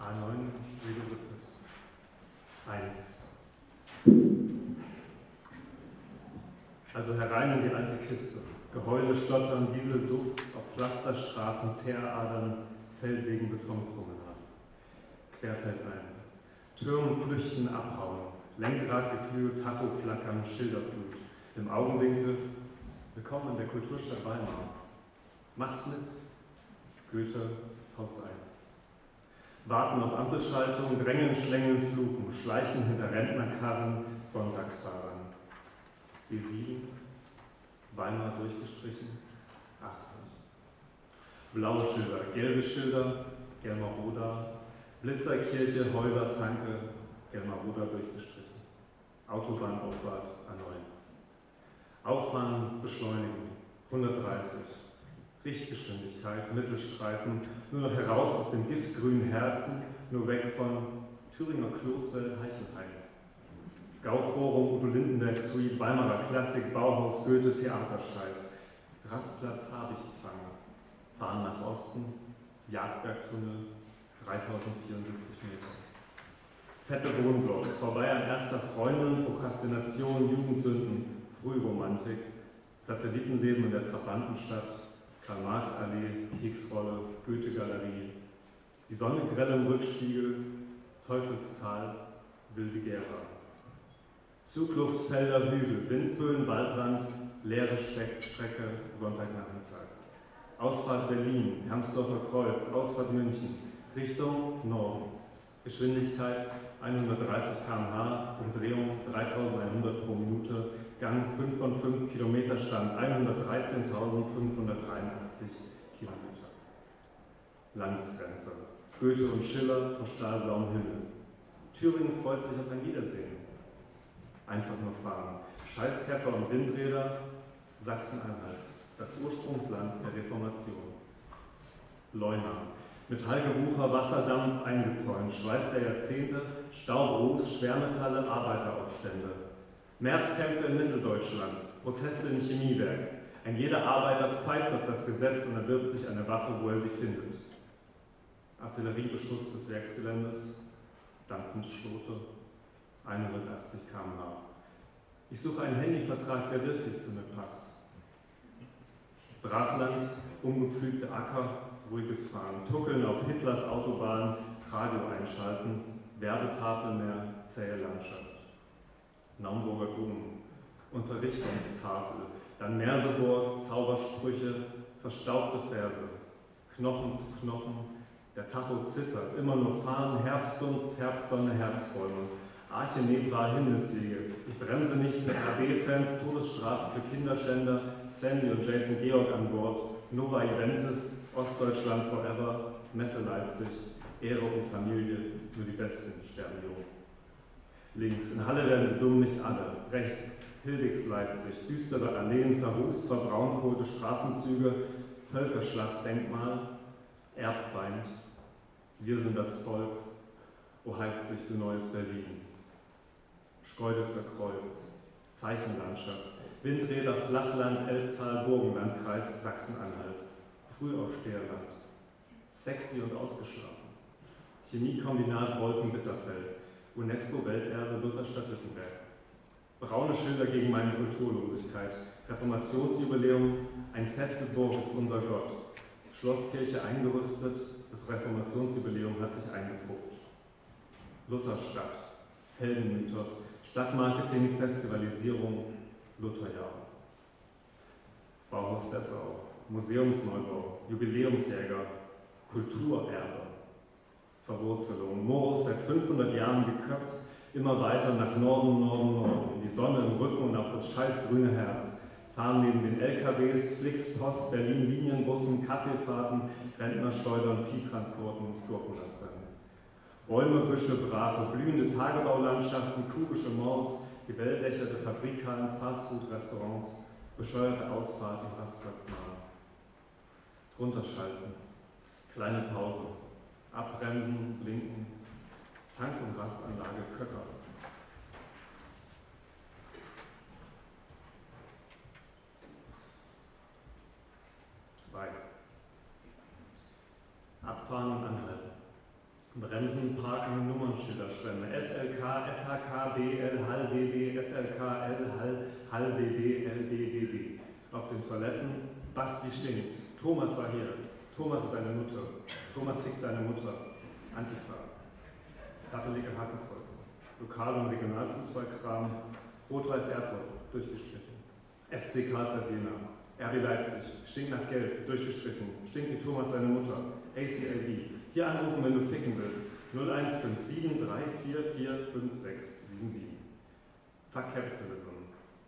A9 Revisited. 1. Also herein in die alte Kiste. Geheule, Stottern, Dieselduft auf Pflasterstraßen, Teeradern, Feldwegen, Betonpromenaden. Querfeld ein. Türmen flüchten, abhauen. Lenkradgeklügel, Tacho flackern, Schilderflut. Im Augenwinkel, willkommen in der Kulturstadt Weimar. Mach's mit. Goethe, Haus 1. Warten auf Ampelschaltung, drängen, schlängeln, fluchen, schleichen hinter Rentnerkarren, Sonntagsfahrern. B7, Weimar durchgestrichen, 18. Blaue Schilder, gelbe Schilder, Gelmaroda, Blitzerkirche, Häuser, Tanke, Gelmaroda durchgestrichen. Autobahnauffahrt A9. Auffahren, beschleunigen, 130. Richtgeschwindigkeit, Mittelstreifen, nur noch heraus aus dem giftgrünen Herzen, nur weg von Thüringer Kloster Heichenheim. Gauforum, Udo Lindenberg Suite, Weimarer Klassik, Bauhaus, Goethe, Theaterscheiß. Rastplatz Habichtsfange. Fahren nach Osten, Jagdbergtunnel, 3074 Meter. Fette Wohnblocks, vorbei an erster Freundin, Prokrastination, Jugendsünden, Frühromantik, Satellitenleben in der Trabantenstadt, Karl-Marx-Allee, Keksrolle, Goethe-Galerie. Die Sonne grell im Rückspiegel, Teufelstal, wilde Gera. Zugluft, Felder, Hügel, Windböen, Waldrand, leere Strecke, Sonntagnachmittag. Ausfahrt Berlin, Hermsdorfer Kreuz, Ausfahrt München, Richtung Norden. Geschwindigkeit 130 km/h, Umdrehung 3100 pro Minute, Gang 5 von 5 Kilometer Stand 113.583 Kilometer. Landesgrenze. Goethe und Schiller vor stahlblauem Himmel. Thüringen freut sich auf ein Wiedersehen. Einfach nur fahren. Scheißkäfer und Windräder. Sachsen-Anhalt. Das Ursprungsland der Reformation. Leuna. Metallgerucher, Wasserdampf eingezäunt, Schweiß der Jahrzehnte, Staubruß, Schwermetalle, Arbeiteraufstände. Märzkämpfe in Mitteldeutschland, Proteste im Chemiewerk. Ein jeder Arbeiter pfeift auf das Gesetz und erwirbt sich eine Waffe, wo er sie findet. Artilleriebeschuss des Werksgeländes, dampfende Schlote, 180 km/h. Ich suche einen Handyvertrag, der wirklich zu mir passt. Brachland, umgepflügte Acker, ruhiges Fahren, Tuckeln auf Hitlers Autobahn, Radio einschalten, Werbetafel mehr, zähe Landschaft. Dom, Unterrichtungstafel, dann Merseburg, Zaubersprüche, verstaubte Verse, Knochen zu Knochen, der Tacho zittert, immer nur fahren, Herbstdunst, Herbstsonne, Herbstbäume, Arche Nebra, Himmelswege. Ich bremse nicht für RB-Fans, Todesstrafe für Kinderschänder, Sandy und Jason Georg an Bord, Nova Eventis, Ostdeutschland Forever, Messe Leipzig, Ehre und Familie, nur die Besten sterben jung links. In Halle werden die dumm nicht alle. Rechts, Hildigs Leipzig, düstere Alleen, verrußt, verbraunkohlte Straßenzüge, Völkerschlachtdenkmal, Erbfeind. Wir sind das Volk, wo heibt sich du neues Berlin. Schkeuditzer Kreuz, Zeichenlandschaft, Windräder, Flachland, Elbtal, Burgenlandkreis, Sachsen-Anhalt, Frühaufsteherland, sexy und ausgeschlafen. Chemiekombinat Wolfen-Bitterfeld, UNESCO-Welterbe Lutherstadt Wittenberg. Braune Schilder gegen meine Kulturlosigkeit. Reformationsjubiläum, ein feste Burg ist unser Gott. Schlosskirche eingerüstet, das Reformationsjubiläum hat sich eingepuppt. Lutherstadt, Heldenmythos, Stadtmarketing, Festivalisierung, Lutherjahr. Bauhaus Dessau, Museumsneubau, Jubiläumsjäger, Kulturerbe. Morus seit 500 Jahren geköpft, immer weiter nach Norden, Norden, Norden. Die Sonne im Rücken und auf das scheißgrüne Herz. Fahren neben den LKWs, Flixpost, Berlin, Linienbussen, Kaffeefahrten, Rentnerschleudern, Viehtransporten, Gurkenlastern. Bäume, Büsche, Brache, blühende Tagebaulandschaften, kubische Malls, gewelldächerte Fabrikhallen, Fastfood-Restaurants, bescheuerte Ausfahrten, Rastplatznahe. Runterschalten, kleine Pause, Abbremsen, Blinken, Tank- und Rastanlage Köcker. Zwei. Abfahren und anhalten. Bremsen, Parken, Nummernschilder, Schwemme. SLK, SHK, BL, Hall, BB, SLK, L, Hall, Hall, BB, LB, BB. Auf den Toiletten, Basti stinkt. Thomas war hier. Thomas ist seine Mutter. Thomas fickt seine Mutter. Antifa. Zappelige Hakenkreuze. Lokal- und Regionalfußballkram. Rot-Weiß Erfurt. Durchgestrichen. FC Karl Jena. RB Leipzig. Stinkt nach Geld. Durchgestrichen. Stinkt wie Thomas seine Mutter. ACLB. Hier anrufen, wenn du ficken willst. 0157 344 5677. Fuck Capitalism.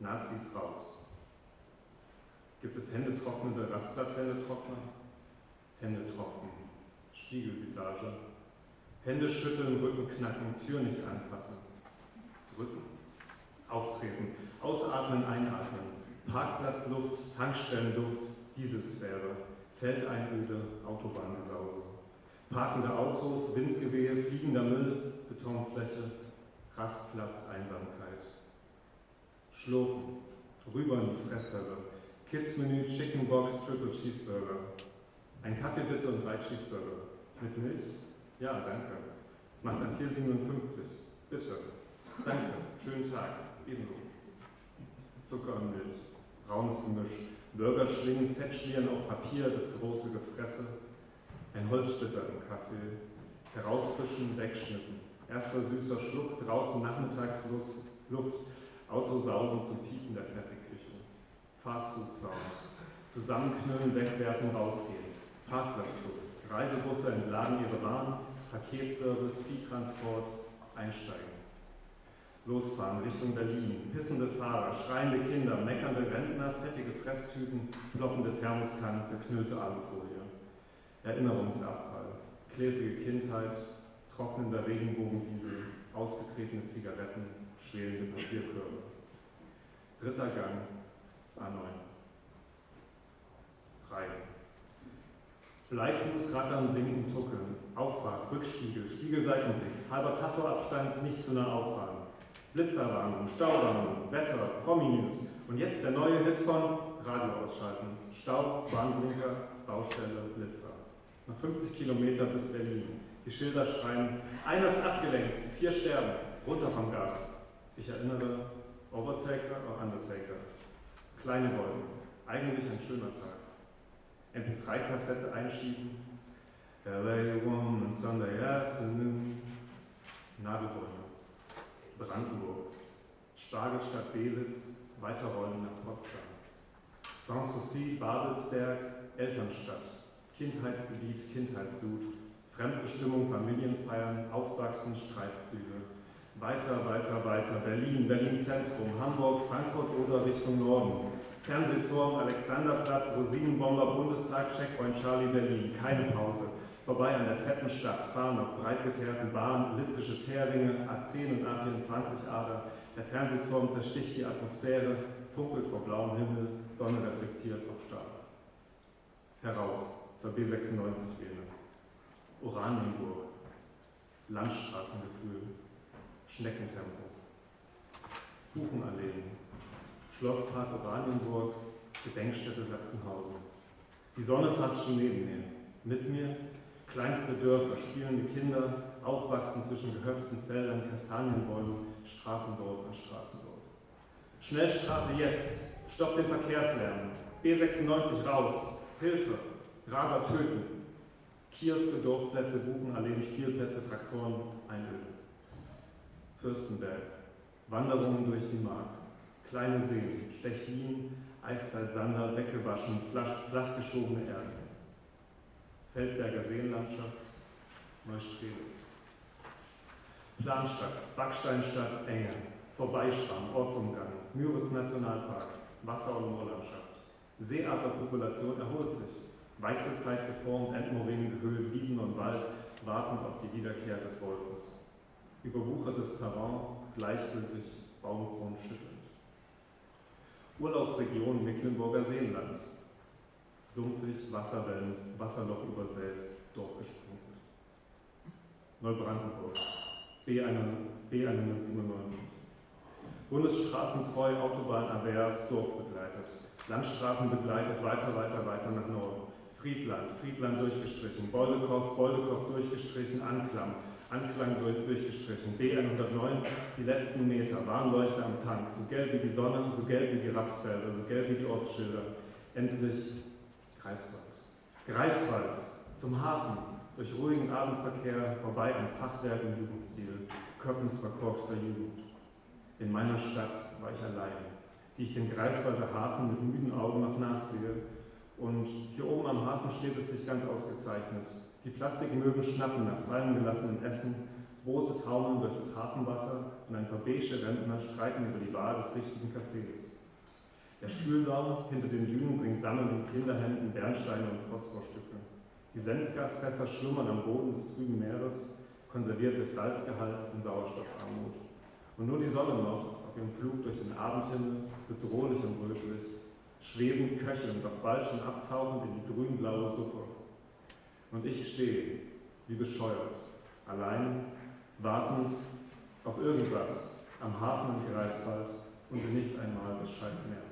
Nazis raus. Gibt es händetrocknende Rastplatzhändetrockner? Hände trocken, Spiegelvisage. Hände schütteln, Rücken knacken, Tür nicht anfassen. Drücken, auftreten, ausatmen, einatmen. Parkplatzluft, Tankstellenluft, Dieselsphäre, Feldeinöde, Autobahngesause. Parkende Autos, Windgewehe, fliegender Müll, Betonfläche, Rastplatz, Einsamkeit. Schlurfen, rüber in die Fresshölle, Kids-Menü, Chicken Box, Triple Cheeseburger. Ein Kaffee bitte und drei Cheeseburger. Mit Milch? Ja, danke. Macht dann 4,57. Bitte. Danke. Schönen Tag. Ebenso. Zucker und Milch. Braunes Gemisch. Burgerschlingen, Fettschlieren auf Papier, das große Gefresse. Ein Holzsplitter im Kaffee. Herausfischen, wegschnippen. Erster süßer Schluck, draußen Nachmittagsluft, Autosausen zum Piepen der Fertigküche. Fastfood-Sound. Zusammenknüllen, wegwerfen, rausgehen. Parkplatzluft. Reisebusse entladen ihre Waren. Paketservice, Viehtransport. Einsteigen. Losfahren Richtung Berlin. Pissende Fahrer, schreiende Kinder, meckernde Rentner, fettige Fresstüten, ploppende Thermoskannen, zerknüllte Alufolie. Erinnerungsabfall. Klebrige Kindheit, trocknender Regenbogendiesel, ausgetretene Zigaretten, schwelende Papierkörbe. Dritter Gang, A9. 3. Bleifuß, Rattern, Blinken, Tuckeln, Auffahrt, Rückspiegel, Spiegelseitenblick, halber Tatorabstand, nicht zu nah auffahren. Blitzerwarnung, Stauwarnung, Wetter, Promi-News und jetzt der neue Hit von Radio ausschalten. Staub, Warnblinker, Baustelle, Blitzer. Noch 50 Kilometer bis Berlin. Die Schilder schreien, einer ist abgelenkt, vier sterben, runter vom Gas. Ich erinnere, Overtaker oder Undertaker. Kleine Wolken, eigentlich ein schöner Tag. MP3-Kassette einschieben. LA Woman Sunday Afternoon. Nadelbäume. Brandenburg. Spargel statt Belitz. Weiterrollen nach Potsdam. Sanssouci, Babelsberg, Elternstadt. Kindheitsgebiet, Kindheitssud. Fremdbestimmung, Familienfeiern, Aufwachsen, Streifzüge. Weiter, weiter, weiter. Berlin, Berlin Zentrum, Hamburg, Frankfurt oder Richtung Norden. Fernsehturm, Alexanderplatz, Rosinenbomber, Bundestag, Checkpoint Charlie, Berlin. Keine Pause. Vorbei an der fetten Stadt, fahren auf breitgeteerten Bahnen, elliptische Teerringe, A10 und A24-Ader. Der Fernsehturm zersticht die Atmosphäre, funkelt vor blauem Himmel, Sonne reflektiert auf Stahl. Heraus zur B96-Wähle. Oranienburg. Landstraßengefühl. Schneckentempo. Buchenalleen. Schlosspark Oranienburg. Gedenkstätte Sachsenhausen. Die Sonne fast schon neben mir. Mit mir kleinste Dörfer, spielende Kinder, aufwachsen zwischen gehöften Feldern, Kastanienbäumen, Straßendorf an Straßendorf. Schnellstraße jetzt, stopp den Verkehrslärm, B96 raus, Hilfe, Raser töten, Kioske, Dorfplätze, Buchenalleen, Spielplätze, Traktoren, Einöde. Fürstenberg, Wanderungen durch die Mark, kleine Seen, Stechlin, Eiszeit Sander, weggewaschen, flach, flachgeschobene Erde. Feldberger Seenlandschaft, Neustrelitz. Planstadt, Backsteinstadt, Enge, Vorbeischwamm, Ortsumgang, Müritz Nationalpark, Wasser- und Moorlandschaft. Seeadlerpopulation erholt sich. Weichselzeit geformt, Endmoränen gehüllt, Wiesen und Wald warten auf die Wiederkehr des Wolfes. Überwuchertes Terrain, gleichgültig, Baumkronen schüttelnd. Urlaubsregion Mecklenburger Seenland. Sumpfig, wasserwellend, Wasserloch übersät, durchgesprungen. Neubrandenburg, B197. Bundesstraßentreu, Autobahn Avers, Dorf begleitet. Landstraßen begleitet, weiter, weiter, weiter nach Norden. Friedland, Friedland durchgestrichen, Boldekow, Boldekow durchgestrichen, Anklam, Anklang durch, durchgestrichen, B109, die letzten Meter, Warnleuchter am Tank, so gelb wie die Sonne, so gelb wie die Rapsfelder, so gelb wie die Ortsschilder. Endlich Greifswald. Greifswald, zum Hafen, durch ruhigen Abendverkehr, vorbei am Fachwerk im Jugendstil, Köppens verkorkster Jugend. In meiner Stadt war ich allein, die ich den Greifswalder Hafen mit müden Augen noch nachsehe. Und hier oben am Hafen steht es sich ganz ausgezeichnet. Die Plastikmöwen schnappen nach fallen gelassenen Essen, Boote taumeln durch das Hafenwasser und ein paar beige Rentner streiten über die Bar des richtigen Cafés. Der Spülsaum hinter den Dünen bringt sammelnden Kinderhänden Bernsteine und Phosphorstücke. Die Senfgasfässer schlummern am Boden des trüben Meeres, konserviertes Salzgehalt und Sauerstoffarmut. Und nur die Sonne noch, auf ihrem Flug durch den Abendhimmel, bedrohlich und rötlich, schwebend köchelnd, doch bald schon abtauchend in die grün-blaue Suppe. Und ich stehe, wie bescheuert, allein, wartend auf irgendwas am Hafen in Greifswald und nicht einmal das scheiß Meer.